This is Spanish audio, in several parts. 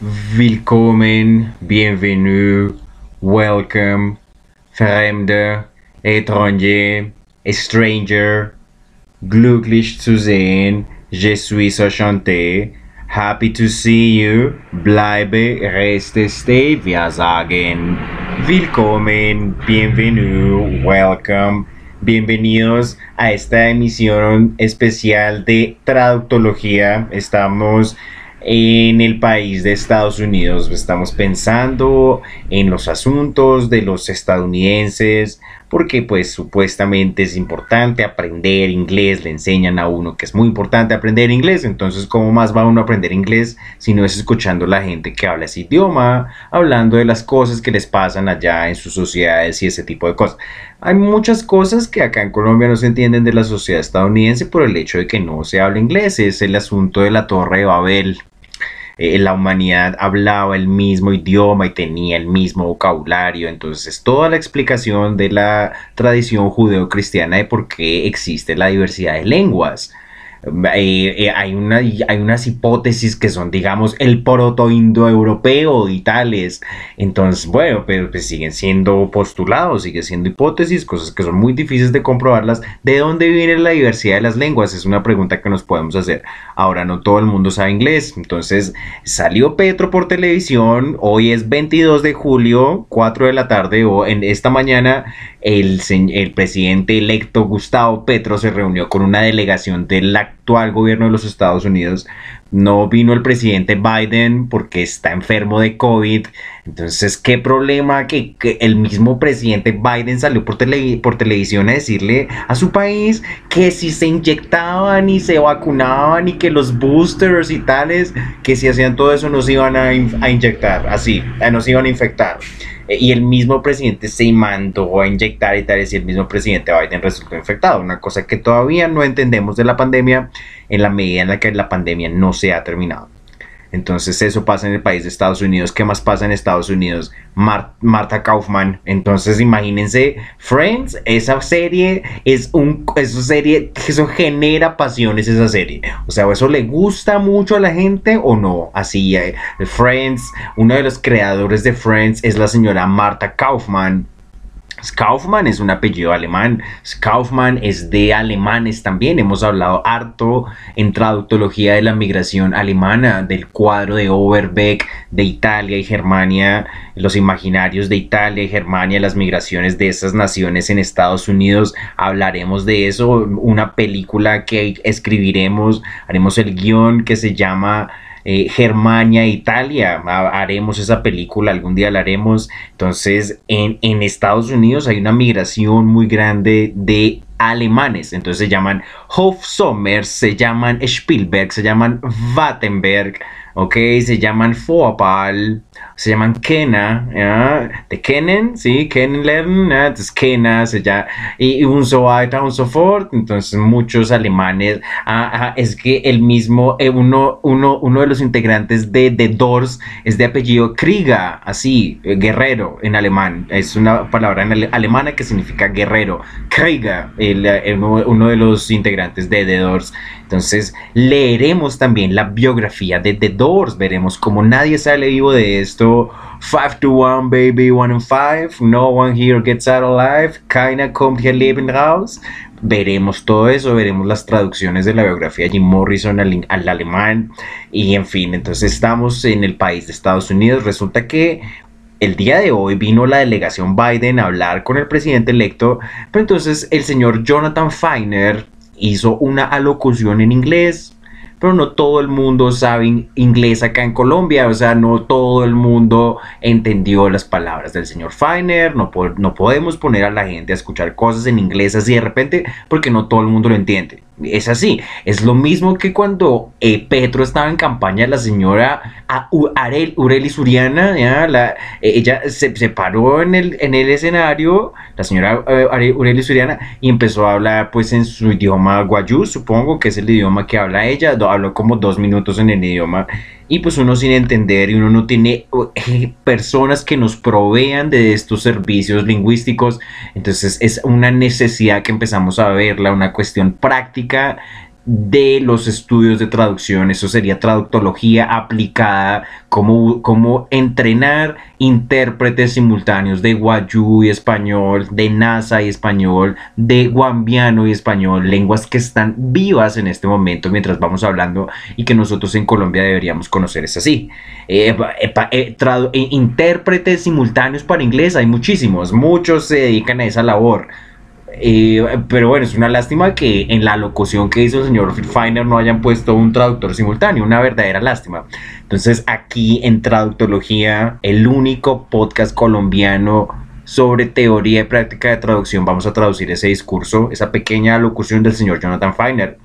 willkommen, bienvenue, welcome, fremde, étranger, stranger, glücklich zu sehen, je suis enchanté, happy to see you, bleibe, reste, stay, wir sagen, willkommen, bienvenue, welcome, bienvenidos a esta emisión especial de traductología. Estamos en el país de Estados Unidos. Estamos pensando en los asuntos de los estadounidenses, porque pues supuestamente es importante aprender inglés, le enseñan a uno que es muy importante aprender inglés, entonces ¿cómo más va uno a aprender inglés si no es escuchando a la gente que habla ese idioma, hablando de las cosas que les pasan allá en sus sociedades y ese tipo de cosas? Hay muchas cosas que acá en Colombia no se entienden de la sociedad estadounidense por el hecho de que no se habla inglés, es el asunto de la Torre de Babel, eh, la humanidad hablaba el mismo idioma y tenía el mismo vocabulario. Entonces es toda la explicación de la tradición judeocristiana de por qué existe la diversidad de lenguas. Eh, eh, hay, una, hay unas hipótesis que son, digamos, el proto-indoeuropeo y tales. Entonces, bueno, pero pues siguen siendo postulados, siguen siendo hipótesis, cosas que son muy difíciles de comprobarlas. ¿De dónde viene la diversidad de las lenguas? Es una pregunta que nos podemos hacer. Ahora, no todo el mundo sabe inglés. Entonces, salió Petro por televisión. Hoy es 22 de julio, 4 de la tarde, o en esta mañana, el, presidente electo Gustavo Petro se reunió con una delegación de la actual gobierno de los Estados Unidos. No vino el presidente Biden porque está enfermo de COVID. Entonces, ¿qué problema que, el mismo presidente Biden salió por, por televisión a decirle a su país que si se inyectaban y se vacunaban y que los boosters y tales, que si hacían todo eso nos iban a, a inyectar, así, nos iban a infectar? Eh, y el mismo presidente se mandó a inyectar y tal, y el mismo presidente Biden resultó infectado. Una cosa que todavía no entendemos de la pandemia en la medida en la que la pandemia no se ha terminado. Entonces eso pasa en el país de Estados Unidos. ¿Qué más pasa en Estados Unidos? Marta Kaufman. Entonces imagínense, Friends, esa serie es un, esa serie, eso genera pasiones esa serie. O sea, ¿eso le gusta mucho a la gente o no? Así, eh, Friends, uno de los creadores de Friends es la señora Marta Kaufman Kaufmann es un apellido alemán. Kaufmann es de alemanes también. Hemos hablado harto en traductología de la migración alemana, del cuadro de Overbeck de Italia y Germania, los imaginarios de Italia y Germania, las migraciones de esas naciones en Estados Unidos. Hablaremos de eso. Una película que escribiremos, haremos el guion que se llama eh, Germania, Italia. Haremos esa película, algún día la haremos. Entonces, en, en Estados Unidos hay una migración muy grande de alemanes. Entonces se llaman Hofsommer, se llaman Spielberg, se llaman Wattenberg, ok, se llaman Foapal, se llaman Kena, de Kenen, sí, Kenen entonces Kena, se llama, y, un so un so fort, entonces muchos alemanes, ah, es que el mismo, eh, uno, uno, uno de los integrantes de The Doors es de apellido Kriga, así, eh, guerrero en alemán, es una palabra en alemana que significa guerrero, Kriga, el, eh, uno, de los integrantes de The Doors, entonces leeremos también la biografía de The Doors, veremos cómo nadie sale vivo de esto, 5 to 1, baby, 1 and 5. No one here gets out alive. Keiner kommt hier lebend raus. Veremos todo eso, veremos las traducciones de la biografía de Jim Morrison al, al alemán. Y en fin, entonces estamos en el país de Estados Unidos. Resulta que el día de hoy vino la delegación Biden a hablar con el presidente electo, pero entonces el señor Jonathan Feiner hizo una alocución en inglés, pero no todo el mundo sabe inglés acá en Colombia, o sea, no todo el mundo entendió las palabras del señor Feiner, no, no podemos poner a la gente a escuchar cosas en inglés así de repente porque no todo el mundo lo entiende. Es así, es lo mismo que cuando eh, Petro estaba en campaña, la señora Arel, Ureli Suriana, eh, ella se, paró en el, en el escenario, la señora eh, Ureli Suriana, y empezó a hablar pues en su idioma guayú, supongo que es el idioma que habla ella, habló como dos minutos en el idioma y pues uno sin entender y uno no tiene eh, personas que nos provean de estos servicios lingüísticos. Entonces es una necesidad que empezamos a verla, una cuestión práctica de los estudios de traducción, eso sería traductología aplicada, como, como entrenar intérpretes simultáneos de Guayú y español, de NASA y español, de Guambiano y español, lenguas que están vivas en este momento mientras vamos hablando y que nosotros en Colombia deberíamos conocer, es así. Eh, eh, eh, intérpretes simultáneos para inglés, hay muchísimos, muchos se dedican a esa labor pero bueno, es una lástima que en la locución que hizo el señor Feiner no hayan puesto un traductor simultáneo, una verdadera lástima. Entonces aquí en Traductología, el único podcast colombiano sobre teoría y práctica de traducción, vamos a traducir ese discurso, esa pequeña locución del señor Jonathan Feiner.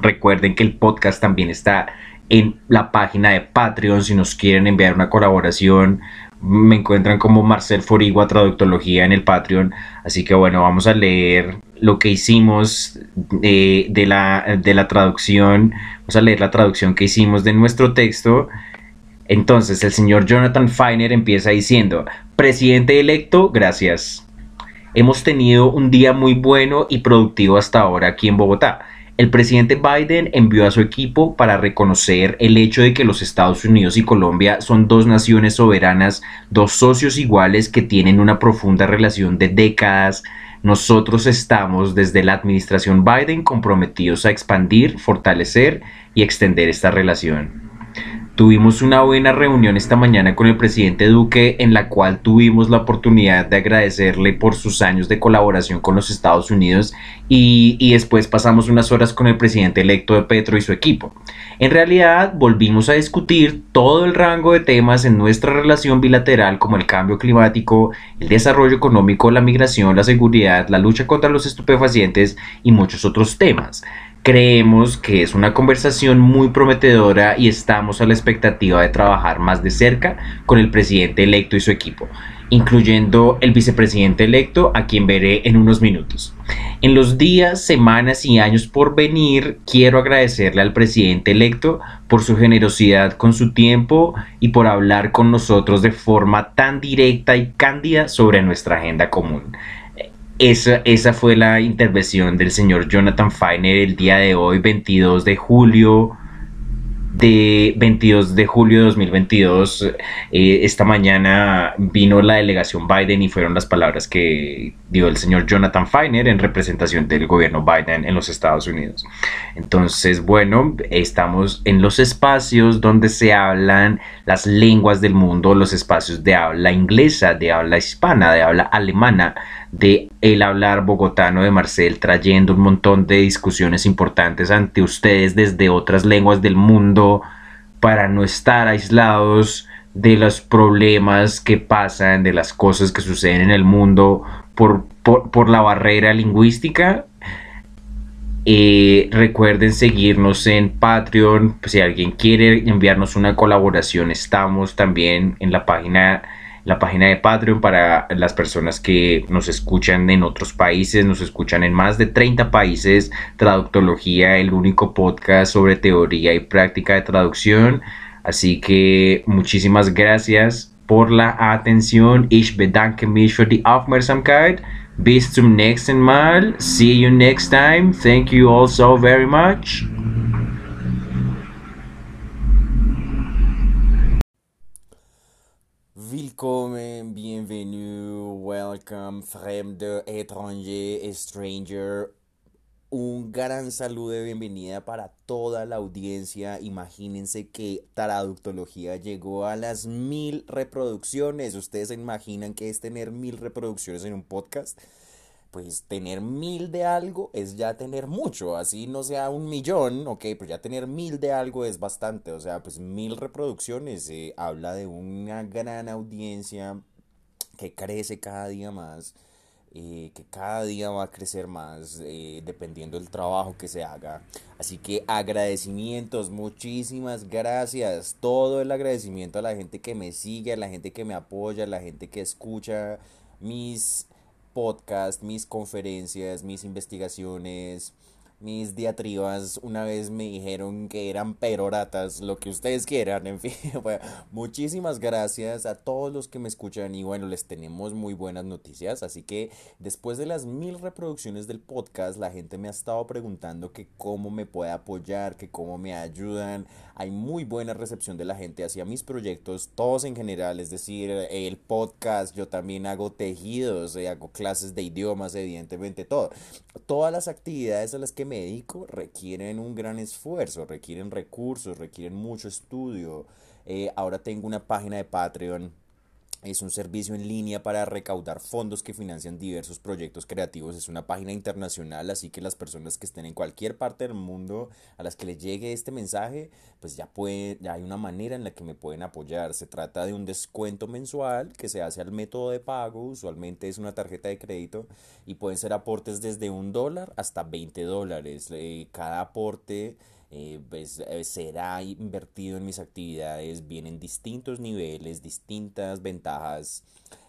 Recuerden que el podcast también está en la página de Patreon si nos quieren enviar una colaboración me encuentran como Marcel Forigua Traductología en el Patreon. Así que bueno, vamos a leer lo que hicimos de, la, de la traducción. Vamos a leer la traducción que hicimos de nuestro texto. Entonces, el señor Jonathan Feiner empieza diciendo, presidente electo, gracias. Hemos tenido un día muy bueno y productivo hasta ahora aquí en Bogotá. El presidente Biden envió a su equipo para reconocer el hecho de que los Estados Unidos y Colombia son dos naciones soberanas, dos socios iguales que tienen una profunda relación de décadas. Nosotros estamos desde la administración Biden comprometidos a expandir, fortalecer y extender esta relación. Tuvimos una buena reunión esta mañana con el presidente Duque en la cual tuvimos la oportunidad de agradecerle por sus años de colaboración con los Estados Unidos y, después pasamos unas horas con el presidente electo de Petro y su equipo. En realidad volvimos a discutir todo el rango de temas en nuestra relación bilateral como el cambio climático, el desarrollo económico, la migración, la seguridad, la lucha contra los estupefacientes y muchos otros temas. Creemos que es una conversación muy prometedora y estamos a la expectativa de trabajar más de cerca con el presidente electo y su equipo, incluyendo el vicepresidente electo a quien veré en unos minutos. En los días, semanas y años por venir, quiero agradecerle al presidente electo por su generosidad con su tiempo y por hablar con nosotros de forma tan directa y cándida sobre nuestra agenda común. Esa, esa fue la intervención del señor Jonathan Feiner el día de hoy, 22 de julio de 22 de julio de 2022. Eh, esta mañana vino la delegación Biden y fueron las palabras que dio el señor Jonathan Feiner en representación del gobierno Biden en los Estados Unidos. Entonces, bueno, estamos en los espacios donde se hablan las lenguas del mundo, los espacios de habla inglesa, de habla hispana, de habla alemana, de el hablar bogotano de Marcel, trayendo un montón de discusiones importantes ante ustedes desde otras lenguas del mundo para no estar aislados de los problemas que pasan, de las cosas que suceden en el mundo por, por, la barrera lingüística. Eh, recuerden seguirnos en Patreon. si alguien quiere enviarnos una colaboración, estamos también en la página la página de Patreon para las personas que nos escuchan en otros países, nos escuchan en más de 30 países, Traductología, el único podcast sobre teoría y práctica de traducción. Así que muchísimas gracias por la atención. Ich bedanke mich für die Aufmerksamkeit. Bis zum nächsten Mal. See you next time. Thank you all so very much. Willkommen, bienvenue, welcome, fremde, étranger, stranger. Un gran saludo de bienvenida para toda la audiencia. Imagínense que Traductología llegó a las mil reproducciones. ¿Ustedes se imaginan que es tener mil reproducciones en un podcast? Pues tener mil de algo es ya tener mucho, así no sea un millón, ok, pero ya tener mil de algo es bastante, o sea, pues mil reproducciones eh, habla de una gran audiencia que crece cada día más, eh, que cada día va a crecer más eh, dependiendo del trabajo que se haga. Así que agradecimientos, muchísimas gracias, todo el agradecimiento a la gente que me sigue, a la gente que me apoya, a la gente que escucha mis podcast, mis conferencias, mis investigaciones, mis diatribas una vez me dijeron que eran peroratas, lo que ustedes quieran, en fin. Bueno, muchísimas gracias a todos los que me escuchan y bueno, les tenemos muy buenas noticias. Así que después de las mil reproducciones del podcast, la gente me ha estado preguntando que cómo me puede apoyar, que cómo me ayudan. Hay muy buena recepción de la gente hacia mis proyectos, todos en general, es decir, el podcast, yo también hago tejidos, eh, hago clases de idiomas, evidentemente todo. Todas las actividades a las que médico requieren un gran esfuerzo, requieren recursos, requieren mucho estudio. Eh, ahora tengo una página de Patreon. Es un servicio en línea para recaudar fondos que financian diversos proyectos creativos. Es una página internacional, así que las personas que estén en cualquier parte del mundo a las que les llegue este mensaje, pues ya, pueden, ya hay una manera en la que me pueden apoyar. Se trata de un descuento mensual que se hace al método de pago, usualmente es una tarjeta de crédito y pueden ser aportes desde un dólar hasta 20 dólares. Eh, cada aporte eh, pues, eh, será invertido en mis actividades, vienen distintos niveles, distintas ventajas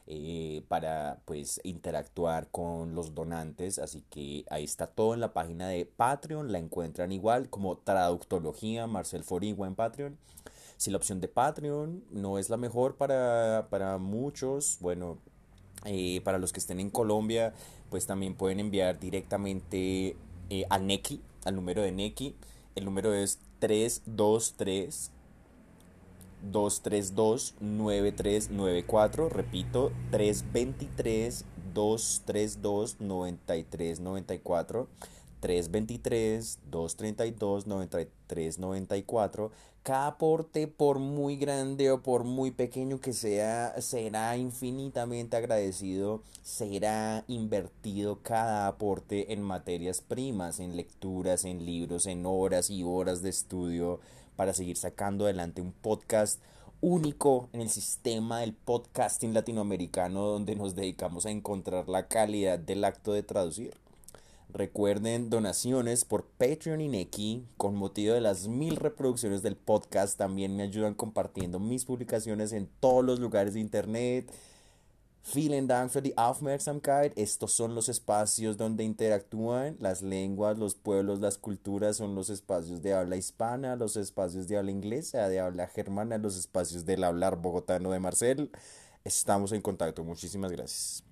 eh, para pues interactuar con los donantes, así que ahí está todo en la página de Patreon, la encuentran igual como Traductología Marcel Forigua en Patreon. Si la opción de Patreon no es la mejor para, para muchos, bueno, para los que estén en Colombia, pues también pueden enviar directamente a Neki, al número de Neki. El número es 323 232 9394. Repito, 323 232 9394. 323-232-9394. Cada aporte, por muy grande o por muy pequeño que sea, será infinitamente agradecido. Será invertido cada aporte en materias primas, en lecturas, en libros, en horas y horas de estudio para seguir sacando adelante un podcast único en el sistema del podcasting latinoamericano donde nos dedicamos a encontrar la calidad del acto de traducir. Recuerden donaciones por Patreon y Neki con motivo de las mil reproducciones del podcast. También me ayudan compartiendo mis publicaciones en todos los lugares de internet. Vielen Dank für die Aufmerksamkeit. Estos son los espacios donde interactúan las lenguas, los pueblos, las culturas. Son los espacios de habla hispana, los espacios de habla inglesa, de habla germana, los espacios del hablar bogotano de Marcel. Estamos en contacto. Muchísimas gracias.